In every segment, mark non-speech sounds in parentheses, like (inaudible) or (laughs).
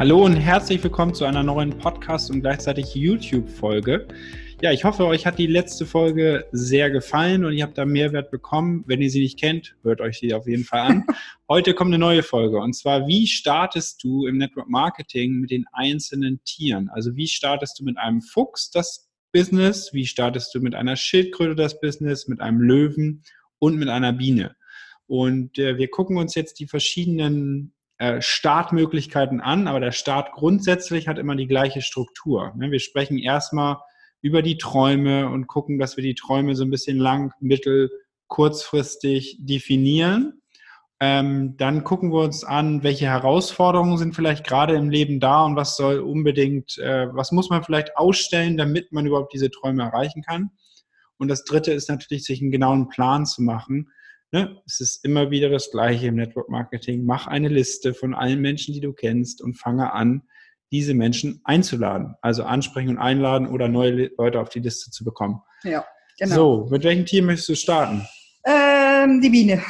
Hallo und herzlich willkommen zu einer neuen Podcast- und gleichzeitig YouTube-Folge. Ja, ich hoffe, euch hat die letzte Folge sehr gefallen und ihr habt da Mehrwert bekommen. Wenn ihr sie nicht kennt, hört euch sie auf jeden Fall an. (laughs) Heute kommt eine neue Folge und zwar, wie startest du im Network Marketing mit den einzelnen Tieren? Also wie startest du mit einem Fuchs das Business? Wie startest du mit einer Schildkröte das Business, mit einem Löwen und mit einer Biene? Und äh, wir gucken uns jetzt die verschiedenen Startmöglichkeiten an, aber der Start grundsätzlich hat immer die gleiche Struktur. Ne? Wir sprechen erstmal über die Träume und gucken, dass wir die Träume so ein bisschen lang, mittel, kurzfristig definieren. Ähm, dann gucken wir uns an, welche Herausforderungen sind vielleicht gerade im Leben da und was soll unbedingt, äh, was muss man vielleicht ausstellen, damit man überhaupt diese Träume erreichen kann. Und das Dritte ist natürlich, sich einen genauen Plan zu machen, Ne? Es ist immer wieder das Gleiche im Network Marketing. Mach eine Liste von allen Menschen, die du kennst und fange an, diese Menschen einzuladen. Also ansprechen und einladen oder neue Leute auf die Liste zu bekommen. Ja, genau. So, mit welchem Team möchtest du starten? Ähm, die Biene.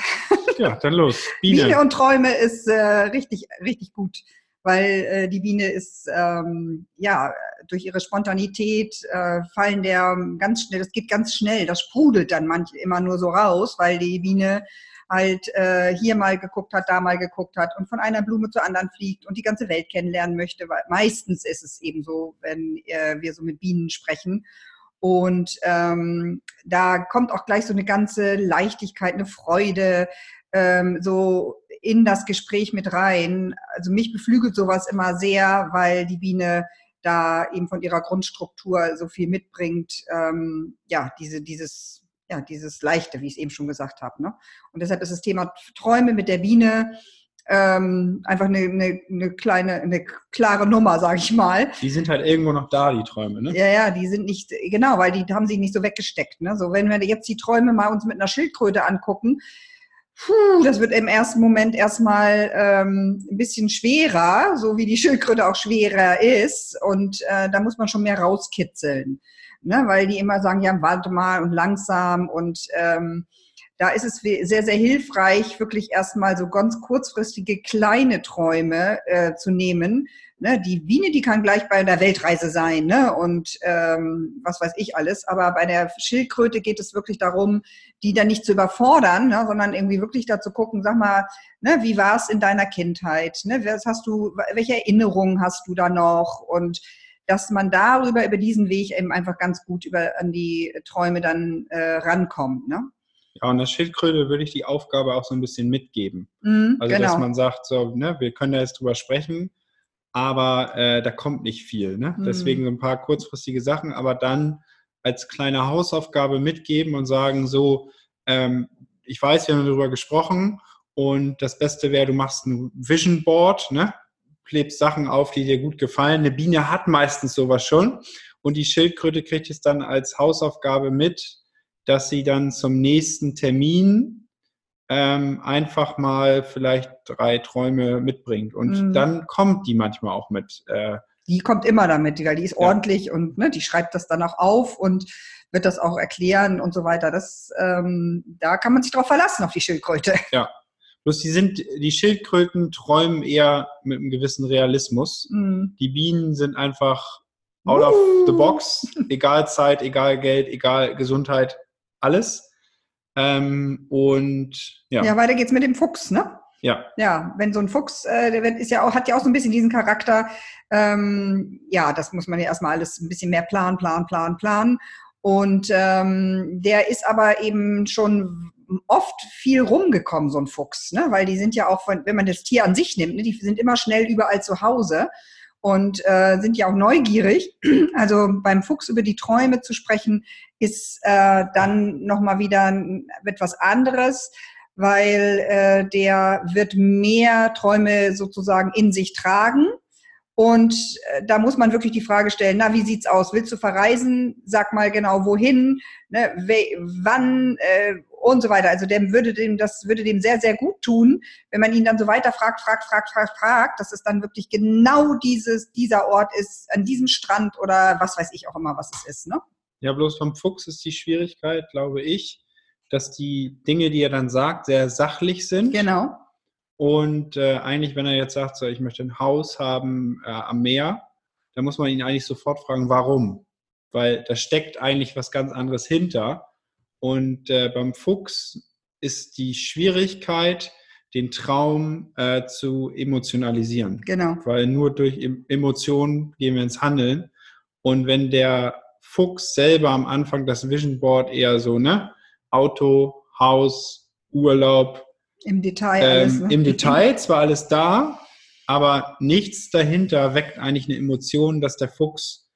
Ja, dann los. Biene, Biene und Träume ist äh, richtig, richtig gut weil äh, die Biene ist ähm, ja durch ihre Spontanität äh, fallen der ganz schnell, das geht ganz schnell, das sprudelt dann manch immer nur so raus, weil die Biene halt äh, hier mal geguckt hat, da mal geguckt hat und von einer Blume zur anderen fliegt und die ganze Welt kennenlernen möchte. Weil meistens ist es eben so, wenn äh, wir so mit Bienen sprechen. Und ähm, da kommt auch gleich so eine ganze Leichtigkeit, eine Freude, ähm, so in das Gespräch mit rein. Also mich beflügelt sowas immer sehr, weil die Biene da eben von ihrer Grundstruktur so viel mitbringt. Ähm, ja, diese, dieses, ja, dieses Leichte, wie ich es eben schon gesagt habe. Ne? Und deshalb ist das Thema Träume mit der Biene ähm, einfach eine, eine, eine, kleine, eine klare Nummer, sage ich mal. Die sind halt irgendwo noch da, die Träume, ne? Ja, ja, die sind nicht, genau, weil die haben sich nicht so weggesteckt. Ne? So, wenn wir jetzt die Träume mal uns mit einer Schildkröte angucken, puh, das wird im ersten Moment erstmal ähm, ein bisschen schwerer, so wie die Schildkröte auch schwerer ist. Und äh, da muss man schon mehr rauskitzeln. Ne? Weil die immer sagen, ja, warte mal und langsam. Und ähm, da ist es sehr, sehr hilfreich, wirklich erstmal so ganz kurzfristige kleine Träume äh, zu nehmen, ne, die Biene, die kann gleich bei einer Weltreise sein ne, und ähm, was weiß ich alles. Aber bei der Schildkröte geht es wirklich darum, die dann nicht zu überfordern, ne, sondern irgendwie wirklich da zu gucken, sag mal, ne, wie war es in deiner Kindheit? Ne, was hast du, welche Erinnerungen hast du da noch? Und dass man darüber, über diesen Weg eben einfach ganz gut über, an die Träume dann äh, rankommt. Ne? Ja, und der Schildkröte würde ich die Aufgabe auch so ein bisschen mitgeben. Mm, also, genau. dass man sagt, so, ne, wir können da jetzt drüber sprechen, aber äh, da kommt nicht viel. Ne? Mhm. Deswegen ein paar kurzfristige Sachen, aber dann als kleine Hausaufgabe mitgeben und sagen, so, ähm, ich weiß, wir haben darüber gesprochen und das Beste wäre, du machst ein Vision Board, ne? klebst Sachen auf, die dir gut gefallen. Eine Biene hat meistens sowas schon und die Schildkröte kriegt es dann als Hausaufgabe mit, dass sie dann zum nächsten Termin ähm, einfach mal vielleicht drei Träume mitbringt. Und mhm. dann kommt die manchmal auch mit. Äh, die kommt immer damit, weil die ist ja. ordentlich und ne, die schreibt das dann auch auf und wird das auch erklären und so weiter. Das, ähm, da kann man sich drauf verlassen, auf die Schildkröte. (laughs) Ja. Bloß die sind, die Schildkröten träumen eher mit einem gewissen Realismus. Mhm. Die Bienen sind einfach out uh. of the box, (laughs) egal Zeit, egal Geld, egal Gesundheit, alles. Ähm, und ja. Ja, weiter geht's mit dem Fuchs, ne? Ja. Ja, wenn so ein Fuchs, äh, der ist ja auch, hat ja auch so ein bisschen diesen Charakter, ähm, ja, das muss man ja erstmal alles ein bisschen mehr planen, planen, planen, planen. Und ähm, der ist aber eben schon oft viel rumgekommen, so ein Fuchs, ne? weil die sind ja auch, von, wenn man das Tier an sich nimmt, ne, die sind immer schnell überall zu Hause und äh, sind ja auch neugierig. (clears throat) Also beim Fuchs über die Träume zu sprechen, ist äh, dann nochmal wieder etwas anderes, weil äh, der wird mehr Träume sozusagen in sich tragen. Und äh, da muss man wirklich die Frage stellen, na, wie sieht's aus? Willst du verreisen? Sag mal genau wohin, ne, wann äh, und so weiter. Also dem würde dem, das würde dem sehr, sehr gut tun, wenn man ihn dann so weiter fragt, fragt, fragt, fragt, fragt, dass es dann wirklich genau dieses, dieser Ort ist, an diesem Strand oder was weiß ich auch immer, was es ist, ne? Ja, bloß vom Fuchs ist die Schwierigkeit, glaube ich, dass die Dinge, die er dann sagt, sehr sachlich sind. Genau. Und äh, eigentlich, wenn er jetzt sagt, so, ich möchte ein Haus haben äh, am Meer, dann muss man ihn eigentlich sofort fragen, warum? Weil da steckt eigentlich was ganz anderes hinter. Und äh, beim Fuchs ist die Schwierigkeit, den Traum äh, zu emotionalisieren. Genau. Weil nur durch Emotionen gehen wir ins Handeln. Und wenn der Fuchs selber am Anfang das Vision Board eher so, ne? Auto, Haus, Urlaub. Im Detail alles. Ähm, ne? Im Detail (laughs) zwar alles da, aber nichts dahinter weckt eigentlich eine Emotion, dass der Fuchs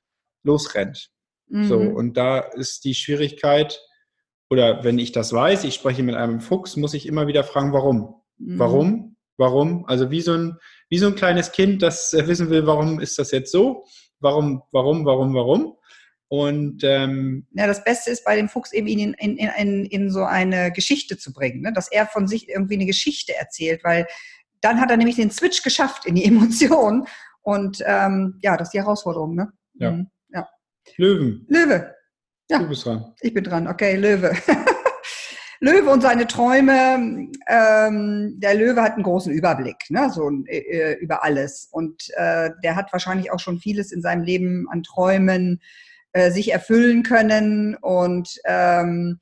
losrennt. Mhm. So, und da ist die Schwierigkeit, oder wenn ich das weiß, ich spreche mit einem Fuchs, muss ich immer wieder fragen, warum? Mhm. Warum? Warum? Also wie so, ein, wie so ein kleines Kind, das wissen will, warum ist das jetzt so? Warum, warum, warum, warum? Und ähm, ja, das Beste ist bei dem Fuchs eben ihn in, in, in, in so eine Geschichte zu bringen, ne? dass er von sich irgendwie eine Geschichte erzählt, weil dann hat er nämlich den Switch geschafft in die (laughs) Emotion und ähm, ja, das ist die Herausforderung. Ne? Ja. Mhm. ja. Löwen. Löwe. Ja. Du bist dran. Ich bin dran. Okay, Löwe. (laughs) Löwe und seine Träume. Ähm, der Löwe hat einen großen Überblick, ne, so äh, über alles. Und äh, der hat wahrscheinlich auch schon vieles in seinem Leben an Träumen äh, sich erfüllen können. Und ähm,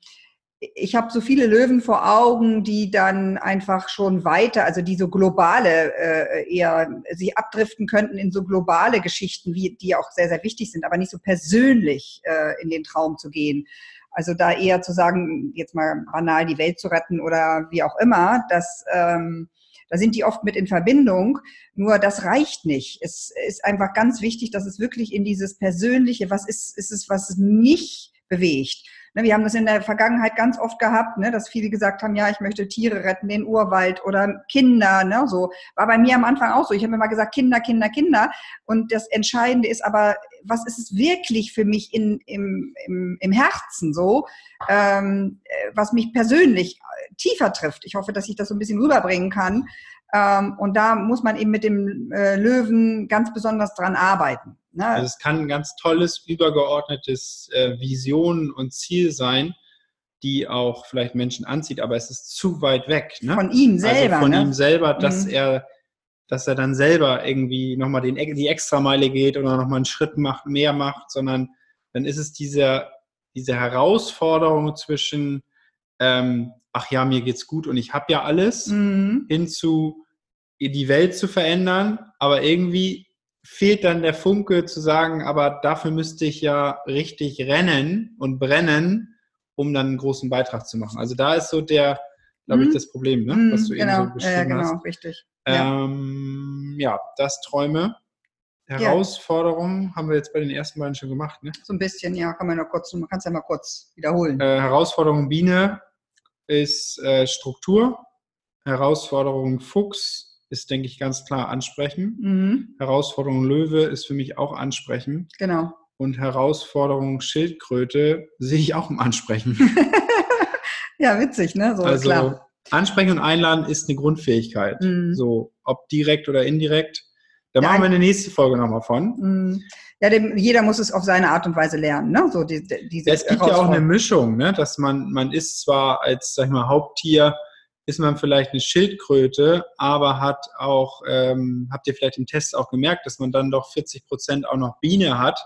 ich habe so viele Löwen vor Augen, die dann einfach schon weiter, also die so globale äh, eher sich abdriften könnten in so globale Geschichten, wie die auch sehr, sehr wichtig sind, aber nicht so persönlich äh, in den Traum zu gehen. Also da eher zu sagen, jetzt mal banal die Welt zu retten oder wie auch immer, das, ähm, da sind die oft mit in Verbindung. Nur das reicht nicht. Es ist einfach ganz wichtig, dass es wirklich in dieses Persönliche, was ist, ist es, was mich bewegt. Ne, wir haben das in der Vergangenheit ganz oft gehabt, ne, dass viele gesagt haben, ja, ich möchte Tiere retten, den Urwald oder Kinder. Ne, so war bei mir am Anfang auch so. Ich habe immer gesagt, Kinder, Kinder, Kinder. Und das Entscheidende ist aber, was ist es wirklich für mich in, im, im, im Herzen so, ähm, was mich persönlich tiefer trifft. Ich hoffe, dass ich das so ein bisschen rüberbringen kann. Ähm, und da muss man eben mit dem äh, Löwen ganz besonders dran arbeiten. Ne? Also es kann ein ganz tolles, übergeordnetes äh, Vision und Ziel sein, die auch vielleicht Menschen anzieht, aber es ist zu weit weg. Ne? Von ihm also selber. Also von ne? ihm selber, dass mhm. er dass er dann selber irgendwie nochmal den, die Extrameile geht oder nochmal einen Schritt macht, mehr macht, sondern dann ist es diese, diese Herausforderung zwischen, ähm, ach ja, mir geht's gut und ich habe ja alles, mhm. hinzu die Welt zu verändern, aber irgendwie fehlt dann der Funke zu sagen, aber dafür müsste ich ja richtig rennen und brennen, um dann einen großen Beitrag zu machen. Also da ist so der, glaube ich, mhm. das Problem, ne? was du genau. eben so beschrieben ja, genau, hast. richtig. Ähm, ja. ja, das Träume. Herausforderungen ja. haben wir jetzt bei den ersten beiden schon gemacht, ne? So ein bisschen, ja, kann man noch kurz, man kann es ja mal kurz wiederholen. Äh, Herausforderung Biene ist äh, Struktur. Herausforderung Fuchs ist, denke ich, ganz klar ansprechen. Mhm. Herausforderung Löwe ist für mich auch ansprechen. Genau. Und Herausforderung Schildkröte sehe ich auch im Ansprechen. (laughs) ja, witzig, ne? So, also klar. Ansprechen und Einladen ist eine Grundfähigkeit. Mhm. So, ob direkt oder indirekt. Da ja, machen wir eine nächste Folge nochmal von. Mhm. Ja, dem, jeder muss es auf seine Art und Weise lernen. Ne? So die, diese ja, es gibt ja auch eine Mischung, ne? dass man, man ist zwar als sag ich mal, Haupttier ist man vielleicht eine Schildkröte, aber hat auch, ähm, habt ihr vielleicht im Test auch gemerkt, dass man dann doch 40 Prozent auch noch Biene hat.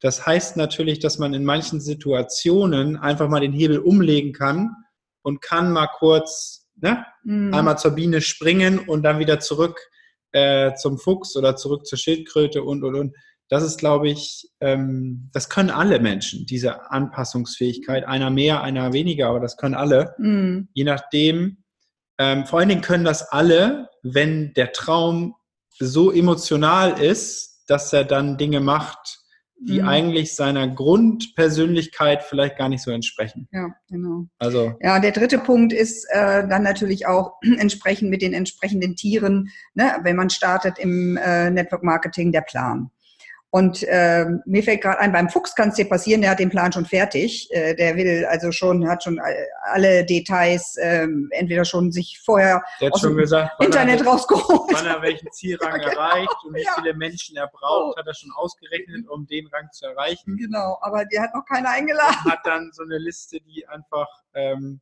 Das heißt natürlich, dass man in manchen Situationen einfach mal den Hebel umlegen kann und kann mal kurz ne, mhm. einmal zur Biene springen und dann wieder zurück äh, zum Fuchs oder zurück zur Schildkröte und und und. Das ist, glaube ich, ähm, das können alle Menschen, diese Anpassungsfähigkeit. Einer mehr, einer weniger, aber das können alle. Mhm. Je nachdem, ähm, vor allen Dingen können das alle, wenn der Traum so emotional ist, dass er dann Dinge macht, die mhm. eigentlich seiner Grundpersönlichkeit vielleicht gar nicht so entsprechen. Ja, genau. Also ja, der dritte Punkt ist äh, dann natürlich auch (clears throat) entsprechend mit den entsprechenden Tieren, ne, wenn man startet im äh, Network Marketing, der Plan. Und äh, mir fällt gerade ein, beim Fuchs kann es dir passieren, der hat den Plan schon fertig. Äh, der will also schon, hat schon alle Details äh, entweder schon sich vorher aus dem gesagt, Internet er, rausgeholt. Wann er welchen Zielrang (laughs) ja, genau. erreicht und wie ja. viele Menschen er braucht, oh. hat er schon ausgerechnet, um den Rang zu erreichen. Genau, aber der hat noch keiner eingeladen. Und hat dann so eine Liste, die einfach, ähm,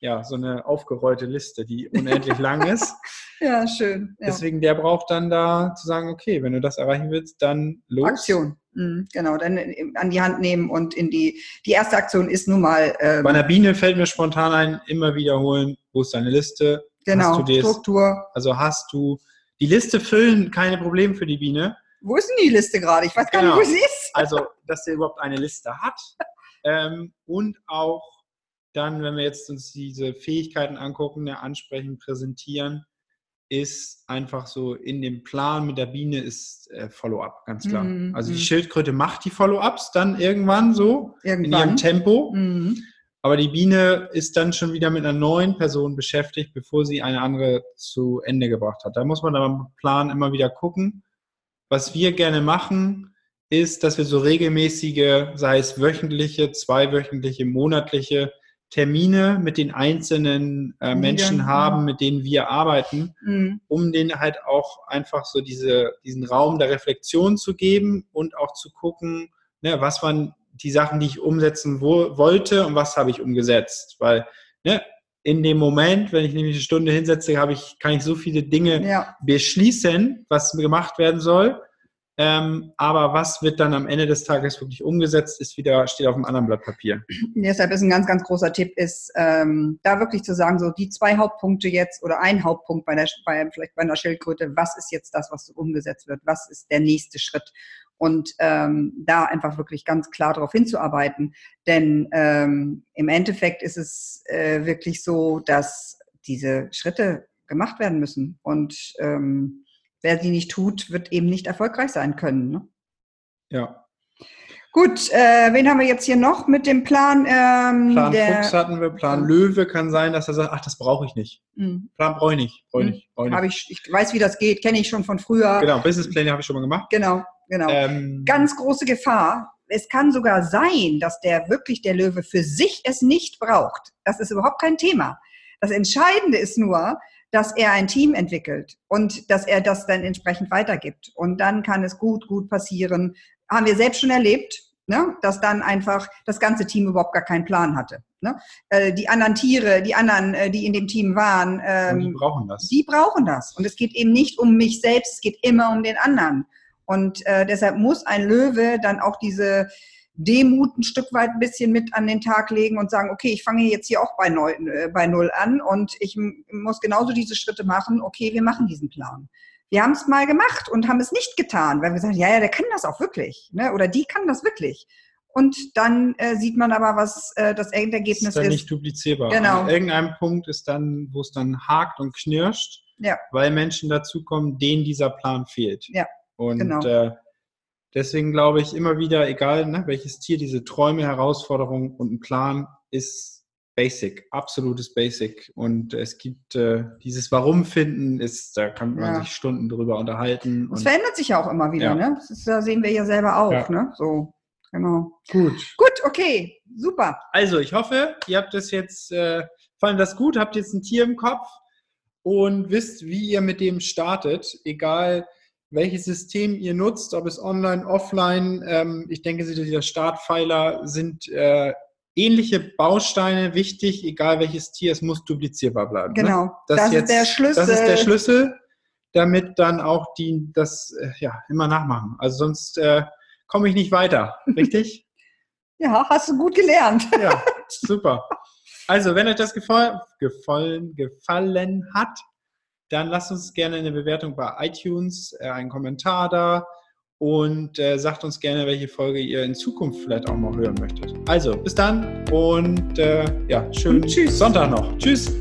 ja, so eine aufgerollte Liste, die unendlich lang ist. (laughs) Ja, schön. Ja. Deswegen, der braucht dann da zu sagen, okay, wenn du das erreichen willst, dann los. Aktion. Mhm, genau, dann an die Hand nehmen und in die, die erste Aktion ist nun mal. Ähm, Bei einer Biene fällt mir spontan ein, immer wiederholen, wo ist deine Liste? Genau, Struktur. Also hast du die Liste füllen, keine Probleme für die Biene. Wo ist denn die Liste gerade? Ich weiß gar genau. nicht, wo sie ist. Also, dass der überhaupt eine Liste hat. ähm, und auch dann, wenn wir jetzt uns diese Fähigkeiten angucken, ja, ansprechen, präsentieren, ist einfach so in dem Plan mit der Biene ist äh, Follow-up, ganz klar. Mhm. Also die mhm. Schildkröte macht die Follow-ups dann irgendwann so irgendwann. in ihrem Tempo. Mhm. Aber die Biene ist dann schon wieder mit einer neuen Person beschäftigt, bevor sie eine andere zu Ende gebracht hat. Da muss man dann im Plan immer wieder gucken. Was wir gerne machen, ist, dass wir so regelmäßige, sei es wöchentliche, zweiwöchentliche, monatliche Termine mit den einzelnen äh, Menschen ja, haben, mit denen wir arbeiten, mhm. um denen halt auch einfach so diese, diesen Raum der Reflexion zu geben und auch zu gucken, ne, was waren die Sachen, die ich umsetzen wo, wollte und was habe ich umgesetzt. Weil ne, in dem Moment, wenn ich nämlich eine Stunde hinsetze, habe ich, kann ich so viele Dinge ja. beschließen, was gemacht werden soll. Ähm, aber was wird dann am Ende des Tages wirklich umgesetzt, ist wieder, steht auf einem anderen Blatt Papier. (clears throat) Deshalb ist ein ganz, ganz großer Tipp, ist ähm, da wirklich zu sagen, so die zwei Hauptpunkte jetzt oder ein Hauptpunkt bei der, bei, vielleicht bei einer Schildkröte, was ist jetzt das, was umgesetzt wird, was ist der nächste Schritt? Und ähm, da einfach wirklich ganz klar darauf hinzuarbeiten. Denn ähm, im Endeffekt ist es äh, wirklich so, dass diese Schritte gemacht werden müssen. Und ähm, wer sie nicht tut, wird eben nicht erfolgreich sein können. Ne? Ja. Gut, äh, wen haben wir jetzt hier noch mit dem Plan? Ähm, Plan Fuchs hatten wir, Plan Löwe kann sein, dass er sagt, ach, das brauche ich nicht. Mhm. Plan brauche ich nicht. Brauch ich nicht, brauch ich, nicht. Ich, ich weiß, wie das geht, kenne ich schon von früher. Genau, Businesspläne habe ich schon mal gemacht. Genau, genau. Ähm, Ganz große Gefahr. Es kann sogar sein, dass der wirklich der Löwe für sich es nicht braucht. Das ist überhaupt kein Thema. Das Entscheidende ist nur, dass er ein Team entwickelt und dass er das dann entsprechend weitergibt. Und dann kann es gut, gut passieren. Haben wir selbst schon erlebt, ne? dass dann einfach das ganze Team überhaupt gar keinen Plan hatte. Ne? Äh, die anderen Tiere, die anderen, äh, die in dem Team waren, ähm, die brauchen das. Die brauchen das. Und es geht eben nicht um mich selbst, es geht immer um den anderen. Und äh, deshalb muss ein Löwe dann auch diese Demut ein Stück weit ein bisschen mit an den Tag legen und sagen, okay, ich fange jetzt hier auch bei, neu, äh, bei Null an und ich muss genauso diese Schritte machen, okay, wir machen diesen Plan. Wir haben es mal gemacht und haben es nicht getan, weil wir sagen, ja, ja, der kann das auch wirklich, ne? oder die kann das wirklich. Und dann äh, sieht man aber, was äh, das Endergebnis ist. Ist dann nicht duplizierbar. Genau. An irgendeinem Punkt ist dann, wo es dann hakt und knirscht, ja. weil Menschen dazukommen, denen dieser Plan fehlt. Ja. Und genau. äh, Deswegen glaube ich immer wieder, egal ne, welches Tier, diese Träume, Herausforderungen und ein Plan ist basic, absolutes Basic. Und es gibt äh, dieses Warum finden, ist, da kann man ja. sich Stunden drüber unterhalten. Es verändert sich ja auch immer wieder, ja. ne? Das ist, da sehen wir ja selber auch, ja. ne? So, genau. Gut. Gut, okay, super. Also, ich hoffe, ihr habt das jetzt, äh, fand das gut, habt jetzt ein Tier im Kopf und wisst, wie ihr mit dem startet, egal welches System ihr nutzt, ob es online, offline. Ähm, ich denke, dieser Startpfeiler sind äh, ähnliche Bausteine wichtig, egal welches Tier, es muss duplizierbar bleiben. Ne? Genau, ne? das, das jetzt, ist der Schlüssel. Das ist der Schlüssel, damit dann auch die das äh, ja immer nachmachen. Also sonst äh, komme ich nicht weiter, (laughs) richtig? ja, hast du gut gelernt. ja, super. Also, wenn euch das gefallen, gefallen, gefallen hat, dann lasst uns gerne eine Bewertung bei iTunes, äh, einen Kommentar da und äh, sagt uns gerne, welche Folge ihr in Zukunft vielleicht auch mal hören möchtet. Also, bis dann und äh, ja, schönen Sonntag noch. Tschüss.